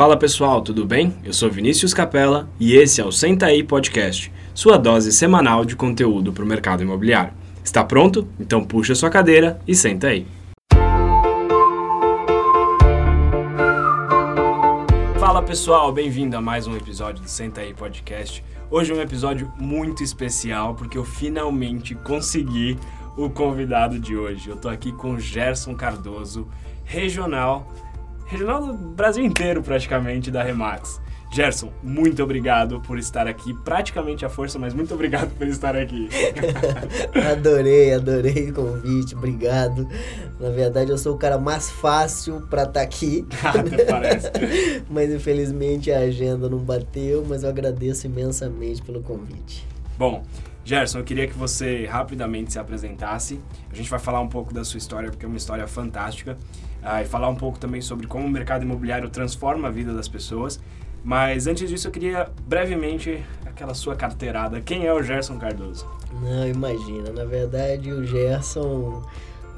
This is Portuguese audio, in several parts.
Fala pessoal, tudo bem? Eu sou Vinícius Capella e esse é o Senta aí Podcast, sua dose semanal de conteúdo para o mercado imobiliário. Está pronto? Então puxa sua cadeira e senta aí. Fala pessoal, bem-vindo a mais um episódio do Senta aí Podcast. Hoje é um episódio muito especial porque eu finalmente consegui o convidado de hoje. Eu tô aqui com Gerson Cardoso, regional regional do Brasil inteiro praticamente da Remax. Gerson, muito obrigado por estar aqui, praticamente à força, mas muito obrigado por estar aqui. adorei, adorei o convite, obrigado. Na verdade, eu sou o cara mais fácil para estar tá aqui. Até parece. mas infelizmente a agenda não bateu, mas eu agradeço imensamente pelo convite. Bom, Gerson, eu queria que você rapidamente se apresentasse. A gente vai falar um pouco da sua história, porque é uma história fantástica. Ah, e falar um pouco também sobre como o mercado imobiliário transforma a vida das pessoas. Mas antes disso, eu queria brevemente aquela sua carteirada. Quem é o Gerson Cardoso? Não, imagina. Na verdade, o Gerson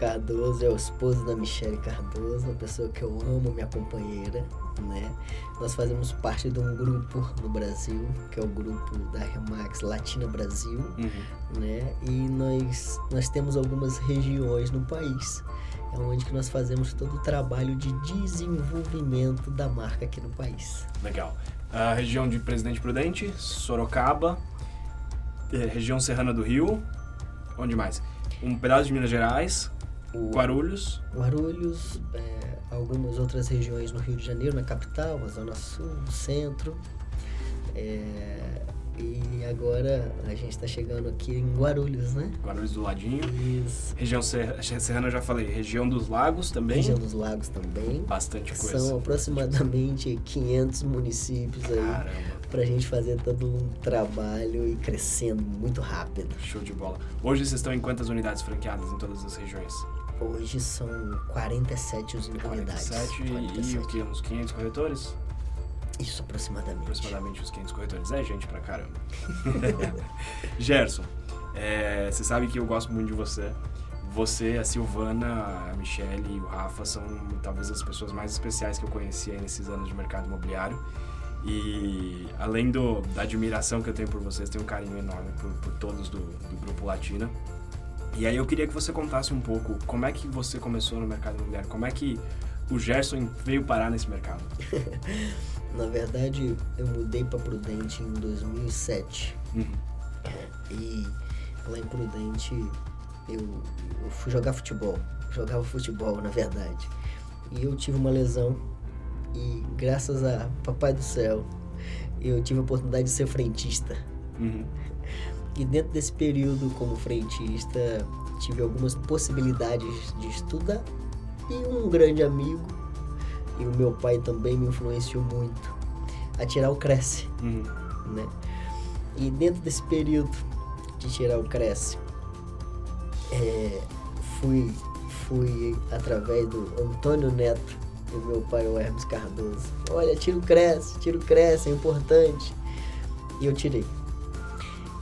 Cardoso é o esposo da Michelle Cardoso, uma pessoa que eu amo, minha companheira, né? Nós fazemos parte de um grupo no Brasil, que é o grupo da Remax Latina Brasil, uhum. né? E nós, nós temos algumas regiões no país, é onde que nós fazemos todo o trabalho de desenvolvimento da marca aqui no país. Legal. A região de Presidente Prudente, Sorocaba, eh, região Serrana do Rio, onde mais? Um pedaço de Minas Gerais, o Guarulhos. Guarulhos, é, algumas outras regiões no Rio de Janeiro, na capital, a Zona Sul, Centro. É, e agora a gente está chegando aqui em Guarulhos, né? Guarulhos do ladinho. Isso. Região Serrana, eu já falei. Região dos Lagos também. Região dos Lagos também. Bastante coisa. São aproximadamente 500 municípios aí para a gente fazer todo um trabalho e crescendo muito rápido. Show de bola. Hoje vocês estão em quantas unidades franqueadas em todas as regiões? Hoje são 47 unidades. 47, 47. e o que? Uns 500 corretores? Isso, aproximadamente. Aproximadamente uns 500 corretores. É gente pra caramba. Gerson, é, você sabe que eu gosto muito de você. Você, a Silvana, a Michelle e o Rafa são talvez as pessoas mais especiais que eu conheci nesses anos de mercado imobiliário. E além do, da admiração que eu tenho por vocês, tenho um carinho enorme por, por todos do, do Grupo Latina. E aí eu queria que você contasse um pouco como é que você começou no mercado imobiliário, como é que o Gerson veio parar nesse mercado. Na verdade, eu mudei para Prudente em 2007. Uhum. E lá em Prudente eu, eu fui jogar futebol. Jogava futebol, na verdade. E eu tive uma lesão e graças a Papai do Céu eu tive a oportunidade de ser frentista. Uhum. E dentro desse período como frentista, tive algumas possibilidades de estudar. E um grande amigo, e o meu pai também me influenciou muito, a tirar o Cresce. Uhum. Né? E dentro desse período de tirar o Cresce, é, fui, fui através do Antônio Neto, e meu pai, o Hermes Cardoso. Olha, tira o Cresce, tira o Cresce, é importante. E eu tirei.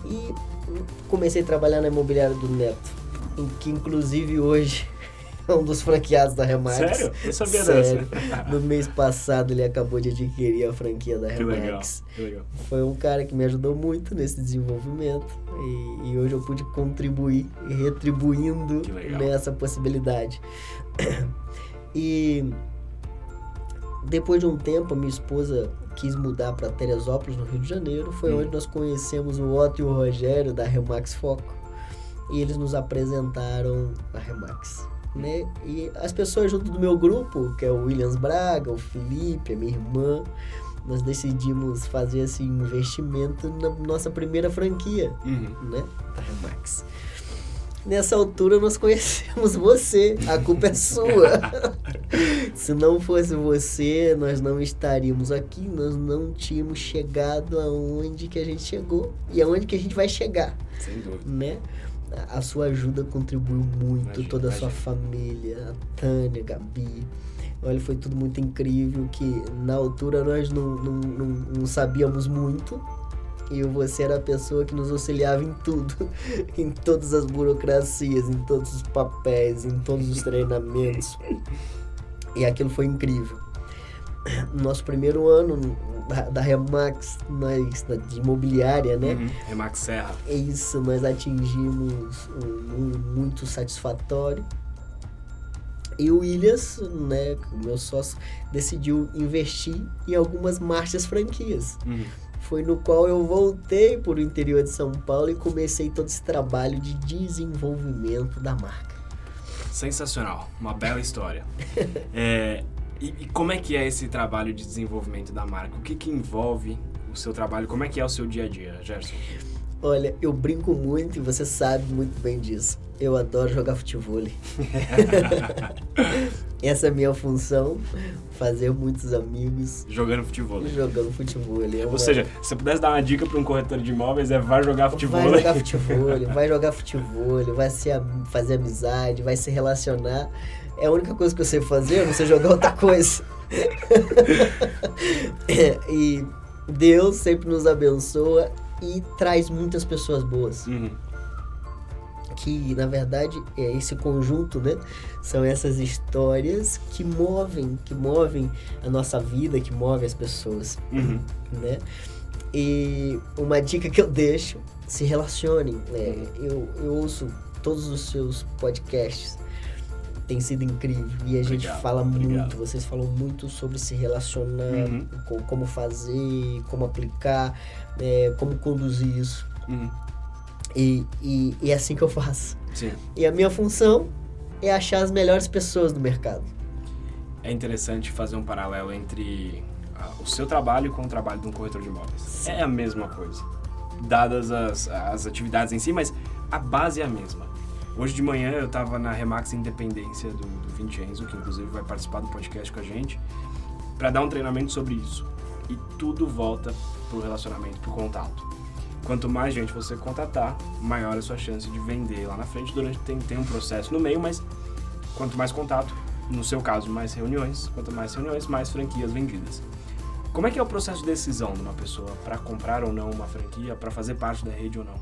E comecei a trabalhar na imobiliária do Neto, em que inclusive hoje é um dos franqueados da Remax. Sério? Eu sabia Sério. dessa. No mês passado ele acabou de adquirir a franquia da Remax. Que legal, que legal. Foi um cara que me ajudou muito nesse desenvolvimento e, e hoje eu pude contribuir retribuindo nessa possibilidade. E depois de um tempo, minha esposa quis mudar para Teresópolis, no Rio de Janeiro. Foi hum. onde nós conhecemos o Otto e o Rogério da Remax Foco. E eles nos apresentaram a Remax. Né? E as pessoas junto do meu grupo, que é o Williams Braga, o Felipe, a minha irmã, nós decidimos fazer esse investimento na nossa primeira franquia, uhum. né? Da Remax. Nessa altura nós conhecemos você, a culpa é sua. Se não fosse você, nós não estaríamos aqui, nós não tínhamos chegado aonde que a gente chegou e aonde que a gente vai chegar. Sem dúvida. Né? A sua ajuda contribuiu muito, imagina, toda a sua família, a Tânia, a Gabi. Olha, foi tudo muito incrível que na altura nós não, não, não, não sabíamos muito, e você era a pessoa que nos auxiliava em tudo, em todas as burocracias, em todos os papéis, em todos os treinamentos. E aquilo foi incrível. no nosso primeiro ano da, da Remax nós, de imobiliária, né? Uhum. Remax Serra. Isso, nós atingimos um, um muito satisfatório. E o Williams, né, meu sócio, decidiu investir em algumas marchas franquias. Uhum. Foi no qual eu voltei para o interior de São Paulo e comecei todo esse trabalho de desenvolvimento da marca. Sensacional, uma bela história. é, e, e, como é que é esse trabalho de desenvolvimento da marca? O que, que envolve o seu trabalho? Como é que é o seu dia a dia, Gerson? Olha, eu brinco muito e você sabe muito bem disso. Eu adoro jogar futebol. Essa é a minha função, fazer muitos amigos. Jogando futebol. Jogando futebol. É uma... Ou seja, se você pudesse dar uma dica para um corretor de imóveis, é vai jogar futebol. Vai jogar futebol, vai jogar futebol, vai se, fazer amizade, vai se relacionar. É a única coisa que eu sei fazer, eu não sei jogar outra coisa. e Deus sempre nos abençoa e traz muitas pessoas boas. Uhum. Que na verdade é esse conjunto, né? São essas histórias que movem, que movem a nossa vida, que movem as pessoas, uhum. né? E uma dica que eu deixo, se relacionem. Né? Eu, eu ouço todos os seus podcasts tem sido incrível e a gente fala obrigado. muito, vocês falam muito sobre se relacionar, uhum. com, como fazer, como aplicar, é, como conduzir isso. Uhum. E, e, e, é assim que eu faço. Sim. E a minha função é achar as melhores pessoas do mercado. É interessante fazer um paralelo entre o seu trabalho com o trabalho de um corretor de imóveis. Sim. É a mesma coisa. Dadas as, as atividades em si, mas a base é a mesma. Hoje de manhã eu estava na Remax Independência do, do Vincenzo, que inclusive vai participar do podcast com a gente, para dar um treinamento sobre isso. E tudo volta pro relacionamento, pro contato. Quanto mais gente você contatar, maior a sua chance de vender lá na frente. Durante tem, tem um processo no meio, mas quanto mais contato, no seu caso, mais reuniões. Quanto mais reuniões, mais franquias vendidas. Como é que é o processo de decisão de uma pessoa para comprar ou não uma franquia, para fazer parte da rede ou não?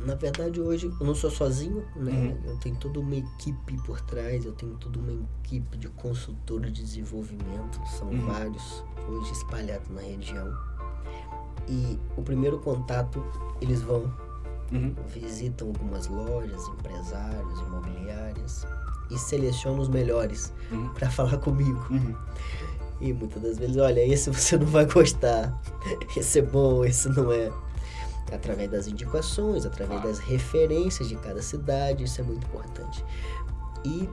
Na verdade, hoje eu não sou sozinho, né? Uhum. Eu tenho toda uma equipe por trás, eu tenho toda uma equipe de consultores de desenvolvimento, são uhum. vários hoje espalhados na região. E o primeiro contato, eles vão, uhum. visitam algumas lojas, empresários, imobiliárias e selecionam os melhores uhum. para falar comigo. Uhum. E muitas das vezes, olha, esse você não vai gostar, esse é bom, esse não é através das indicações, através das referências de cada cidade, isso é muito importante. E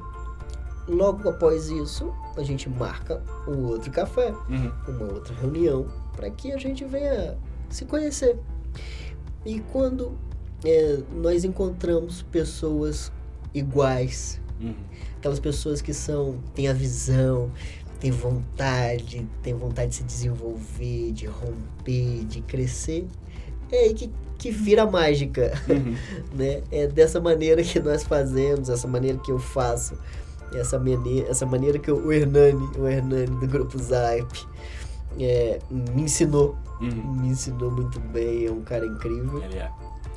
logo após isso, a gente marca um outro café, uhum. uma outra reunião, para que a gente venha se conhecer. E quando é, nós encontramos pessoas iguais, uhum. aquelas pessoas que são têm a visão, têm vontade, têm vontade de se desenvolver, de romper, de crescer, é aí que, que vira mágica, uhum. né? É dessa maneira que nós fazemos, essa maneira que eu faço, essa maneira, essa maneira que eu, o Hernani, o Hernani do grupo Zype, é, me ensinou, uhum. me ensinou muito bem, é um cara incrível. Ele é,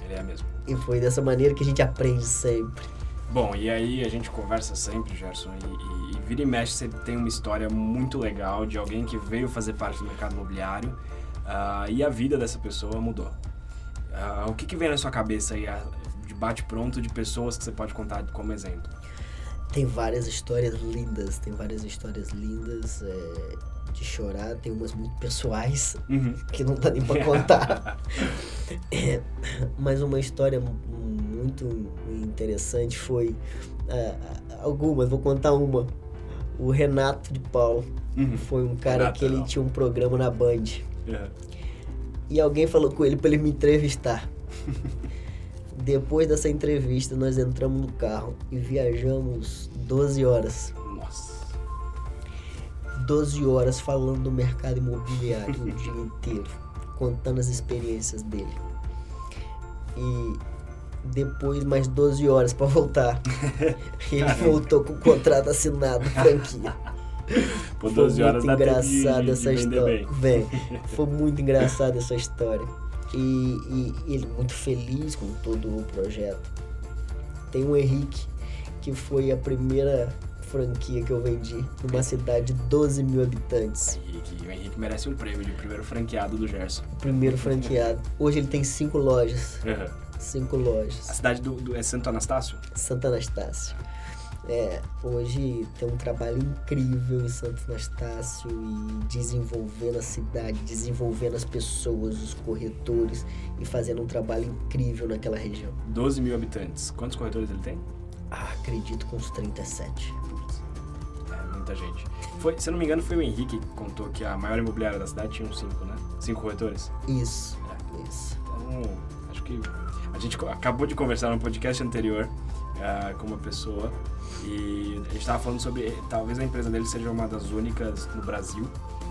ele é mesmo. E foi dessa maneira que a gente aprende sempre. Bom, e aí a gente conversa sempre, Gerson, e, e, e vira e mexe, você tem uma história muito legal de alguém que veio fazer parte do mercado imobiliário Uh, e a vida dessa pessoa mudou. Uh, o que, que vem na sua cabeça aí, de bate-pronto, de pessoas que você pode contar como exemplo? Tem várias histórias lindas, tem várias histórias lindas é, de chorar, tem umas muito pessoais uhum. que não dá nem pra contar. é, mas uma história muito interessante foi. Uh, algumas, vou contar uma. O Renato de Paulo uhum. foi um cara Renato, que ele não. tinha um programa na Band. É. E alguém falou com ele para ele me entrevistar. Depois dessa entrevista, nós entramos no carro e viajamos 12 horas. Nossa. 12 horas falando do mercado imobiliário o dia inteiro, contando as experiências dele. E depois mais 12 horas para voltar. ele voltou com o contrato assinado, franquia. Por 12 horas muito engraçada essa história. Bem, foi muito engraçada essa história. E, e, ele muito feliz com todo o projeto. Tem o Henrique, que foi a primeira franquia que eu vendi numa cidade de 12 mil habitantes. Henrique, o Henrique merece um prêmio de primeiro franqueado do Gerson. O primeiro franqueado. Hoje ele tem cinco lojas. Uhum. Cinco lojas. A cidade do, do, é Santo Anastácio? Santo Anastácio. É, hoje tem um trabalho incrível em Santo Anastácio e desenvolvendo a cidade, desenvolvendo as pessoas, os corretores e fazendo um trabalho incrível naquela região. 12 mil habitantes. Quantos corretores ele tem? Ah, acredito com uns 37. Muita gente. Foi, se eu não me engano, foi o Henrique que contou que a maior imobiliária da cidade tinha uns 5, né? 5 corretores? Isso, é. isso. Então, acho que a gente acabou de conversar no podcast anterior uh, com uma pessoa e a gente estava falando sobre talvez a empresa dele seja uma das únicas no Brasil.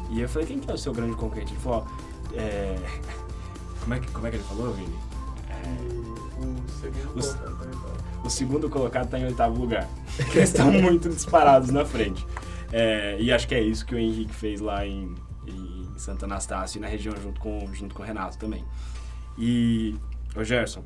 E eu falei, quem que é o seu grande concorrente? Ele falou, ó, é... como, é que, como é que ele falou, Vini? É... O segundo o segundo colocado está em oitavo lugar. Eles estão muito disparados na frente. É, e acho que é isso que o Henrique fez lá em, em Santa Anastácio e na região junto com, junto com o Renato também. E, ô Gerson,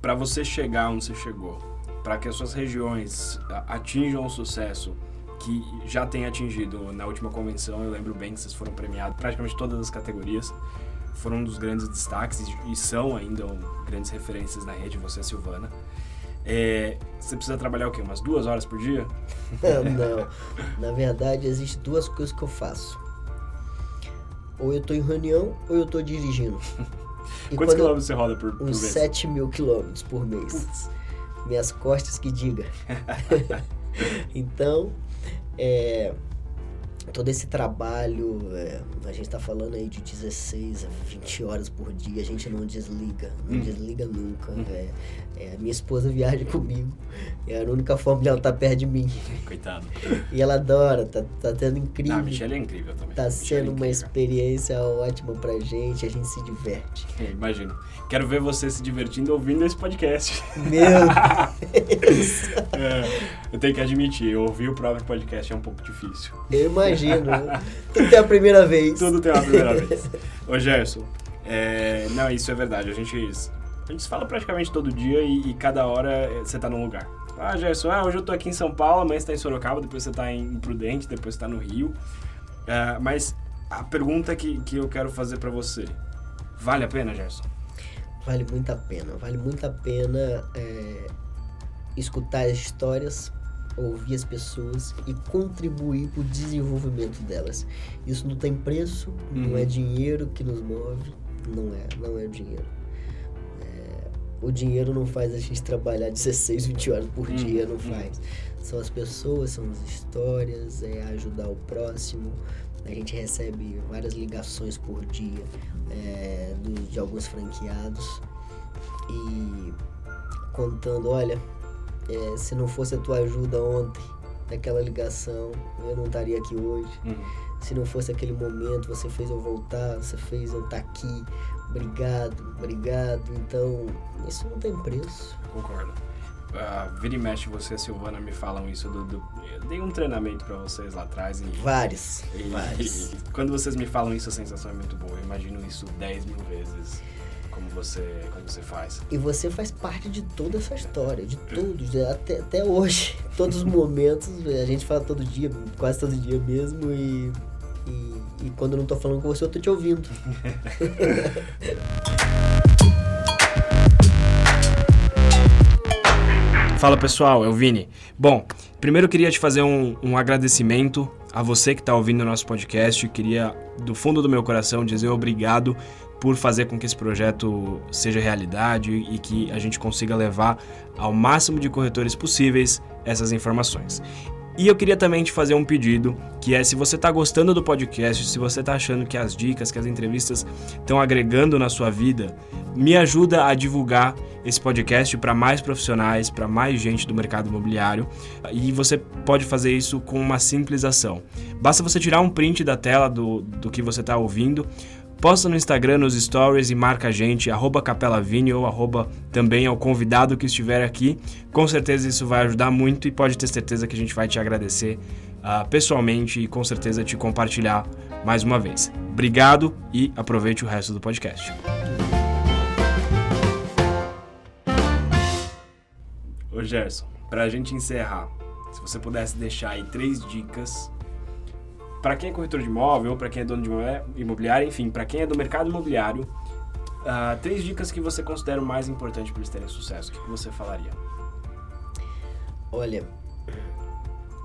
para você chegar onde você chegou, para que as suas regiões atinjam o sucesso que já tem atingido na última convenção, eu lembro bem que vocês foram premiados praticamente todas as categorias, foram um dos grandes destaques e, são ainda grandes referências na rede, você, Silvana. É, você precisa trabalhar o quê? Umas duas horas por dia? Não, na verdade, existem duas coisas que eu faço. Ou eu estou em reunião, ou eu estou dirigindo. E Quantos quilômetros você roda por, por uns mês? 7 mil quilômetros por mês. Putz. Minhas costas que diga. então, é, todo esse trabalho, é, a gente está falando aí de 16 a 20 horas por dia, a gente não desliga, não hum. desliga nunca. Hum. É, é, minha esposa viaja comigo, é a única forma de ela estar tá perto de mim. Coitado. E ela adora, tá, tá tendo incrível. Ah, a Michelle é incrível também. Tá sendo é uma experiência ótima pra gente, a gente se diverte. É, imagino. Quero ver você se divertindo ouvindo esse podcast. Meu Deus! é, eu tenho que admitir, ouvir o próprio podcast é um pouco difícil. Eu imagino. Tudo tem a primeira vez. Tudo tem a primeira vez. Ô Gerson, é, não, isso é verdade. A gente, a gente fala praticamente todo dia e, e cada hora você tá num lugar. Ah, Gerson, ah, hoje eu tô aqui em São Paulo, amanhã você tá em Sorocaba, depois você tá em Prudente, depois você tá no Rio. É, mas a pergunta que, que eu quero fazer para você, vale a pena, Gerson? Vale muito a pena. Vale muito a pena é, escutar as histórias, ouvir as pessoas e contribuir para o desenvolvimento delas. Isso não tem preço, uhum. não é uhum. dinheiro que nos move, não é, não é o dinheiro. É, o dinheiro não faz a gente trabalhar 16, 20 horas por uhum. dia, não uhum. faz. São as pessoas, são as histórias, é ajudar o próximo. A gente recebe várias ligações por dia é, do, de alguns franqueados e contando, olha, é, se não fosse a tua ajuda ontem, naquela ligação, eu não estaria aqui hoje. Uhum. Se não fosse aquele momento, você fez eu voltar, você fez eu estar tá aqui. Obrigado, obrigado. Então, isso não tem preço. Concordo. Uh, vira e mexe, você e a Silvana me falam isso do, do eu dei um treinamento para vocês lá atrás. E, vários. E, vários. E, quando vocês me falam isso, a sensação é muito boa. Eu imagino isso 10 mil vezes. Como você, como você faz. E você faz parte de toda essa história, de tudo, até, até hoje. Todos os momentos, a gente fala todo dia, quase todo dia mesmo, e, e, e quando eu não tô falando com você, eu tô te ouvindo. Fala pessoal, é o Vini. Bom, primeiro eu queria te fazer um, um agradecimento a você que está ouvindo o nosso podcast. Queria, do fundo do meu coração, dizer obrigado por fazer com que esse projeto seja realidade e que a gente consiga levar ao máximo de corretores possíveis essas informações. E eu queria também te fazer um pedido, que é se você está gostando do podcast, se você está achando que as dicas, que as entrevistas estão agregando na sua vida, me ajuda a divulgar esse podcast para mais profissionais, para mais gente do mercado imobiliário. E você pode fazer isso com uma simples ação. Basta você tirar um print da tela do, do que você está ouvindo, Posta no Instagram, nos stories e marca a gente, arroba capelavini ou arroba também ao convidado que estiver aqui. Com certeza isso vai ajudar muito e pode ter certeza que a gente vai te agradecer uh, pessoalmente e com certeza te compartilhar mais uma vez. Obrigado e aproveite o resto do podcast. Ô Gerson, para a gente encerrar, Se você pudesse deixar aí três dicas para quem é corretor de imóvel, para quem é dono de imobiliário, enfim, para quem é do mercado imobiliário, uh, três dicas que você considera o mais importante para eles terem sucesso. O que, que você falaria? Olha,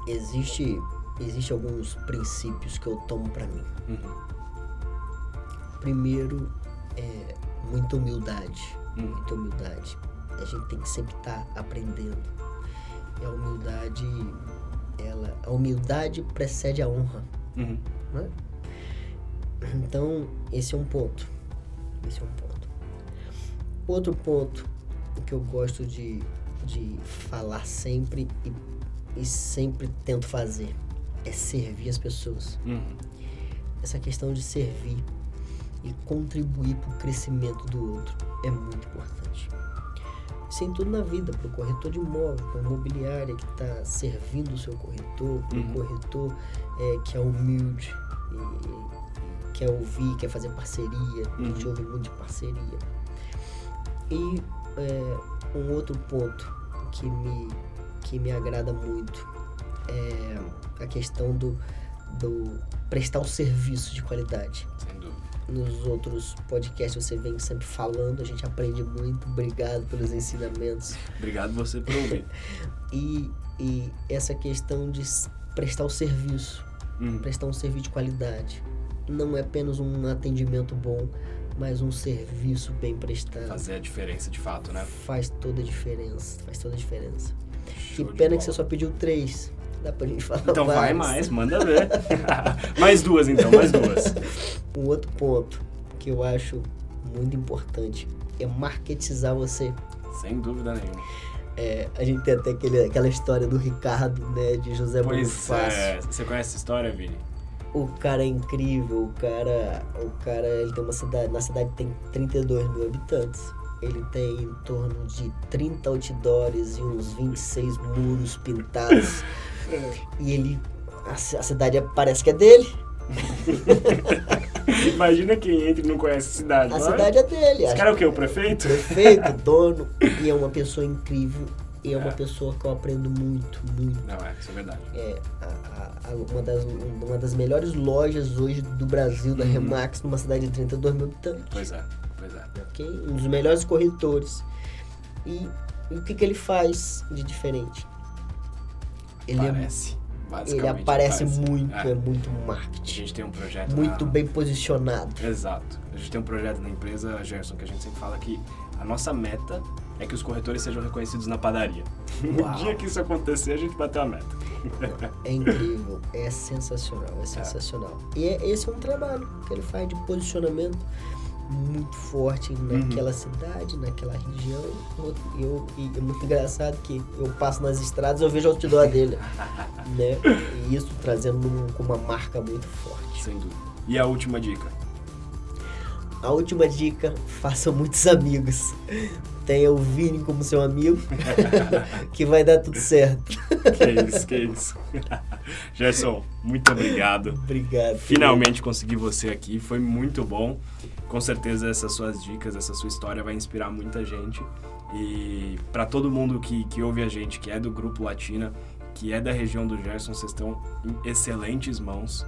existe existe alguns princípios que eu tomo para mim. Uhum. Primeiro é muita humildade, uhum. muita humildade. A gente tem que sempre estar tá aprendendo. E a humildade, ela, a humildade precede a honra. Uhum. Né? Então, esse é um ponto. Esse é um ponto. Outro ponto que eu gosto de, de falar sempre e, e sempre tento fazer é servir as pessoas. Uhum. Essa questão de servir e contribuir para o crescimento do outro é muito importante. Isso em tudo na vida, para o corretor de imóvel, para a imobiliária que está servindo o seu corretor, para o uhum. corretor é, que é humilde, e, quer ouvir, quer fazer parceria, uhum. a gente uhum. ouve muito de parceria. E é, um outro ponto que me, que me agrada muito é a questão do, do prestar um serviço de qualidade. Dúvida. Nos outros podcasts você vem sempre falando, a gente aprende muito. Obrigado pelos ensinamentos. Obrigado você por ouvir. e, e essa questão de prestar o serviço, uhum. prestar um serviço de qualidade. Não é apenas um atendimento bom, mas um serviço bem prestado. Fazer a diferença de fato, né? Faz toda a diferença, faz toda a diferença. Show que pena que você só pediu três. Dá pra gente falar Então vai mais, manda ver. mais duas então, mais duas. Um outro ponto que eu acho muito importante é marketizar você. Sem dúvida nenhuma. É, a gente tem até aquele, aquela história do Ricardo, né, de José pois. É. Você conhece essa história, Vini? O cara é incrível, o cara, o cara, ele tem uma cidade, na cidade tem 32 mil habitantes. Ele tem em torno de 30 outdoors e uns 26 muros pintados. e ele. A, a cidade parece que é dele. Imagina quem entra e não conhece a cidade. A cidade é dele. Esse cara é o quê? O prefeito? Prefeito, dono. E é uma pessoa incrível. E é uma é. pessoa que eu aprendo muito, muito. Não, é, isso é verdade. É a, a, uma, das, uma das melhores lojas hoje do Brasil, da uhum. Remax, numa cidade de 32 mil habitantes. Pois é, pois é. Okay? Um dos melhores corretores. E, e o que, que ele faz de diferente? Ele é Parece. É, ele aparece muito, é. é. muito marketing. A gente tem um projeto. Muito na... bem posicionado. Exato. A gente tem um projeto na empresa, Gerson, que a gente sempre fala que a nossa meta é que os corretores sejam reconhecidos na padaria. Uau. No dia que isso acontecer, a gente bateu a meta. É incrível, é sensacional, é sensacional. É. E esse é um trabalho que ele faz de posicionamento muito forte naquela uhum. cidade, naquela região. Eu, e é muito engraçado que eu passo nas estradas eu vejo o outdoor dele. né? E isso trazendo um, uma marca muito forte. Sem dúvida. E a última dica? A última dica, faça muitos amigos. Tenha o Vini como seu amigo, que vai dar tudo certo. que isso, que isso. Gerson, muito obrigado. Obrigado. Finalmente consegui você aqui, foi muito bom com certeza essas suas dicas, essa sua história vai inspirar muita gente. E para todo mundo que, que ouve a gente, que é do Grupo Latina, que é da região do Gerson, vocês estão em excelentes mãos.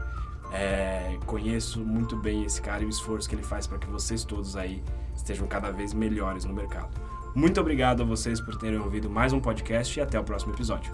É, conheço muito bem esse cara e o esforço que ele faz para que vocês todos aí estejam cada vez melhores no mercado. Muito obrigado a vocês por terem ouvido mais um podcast e até o próximo episódio.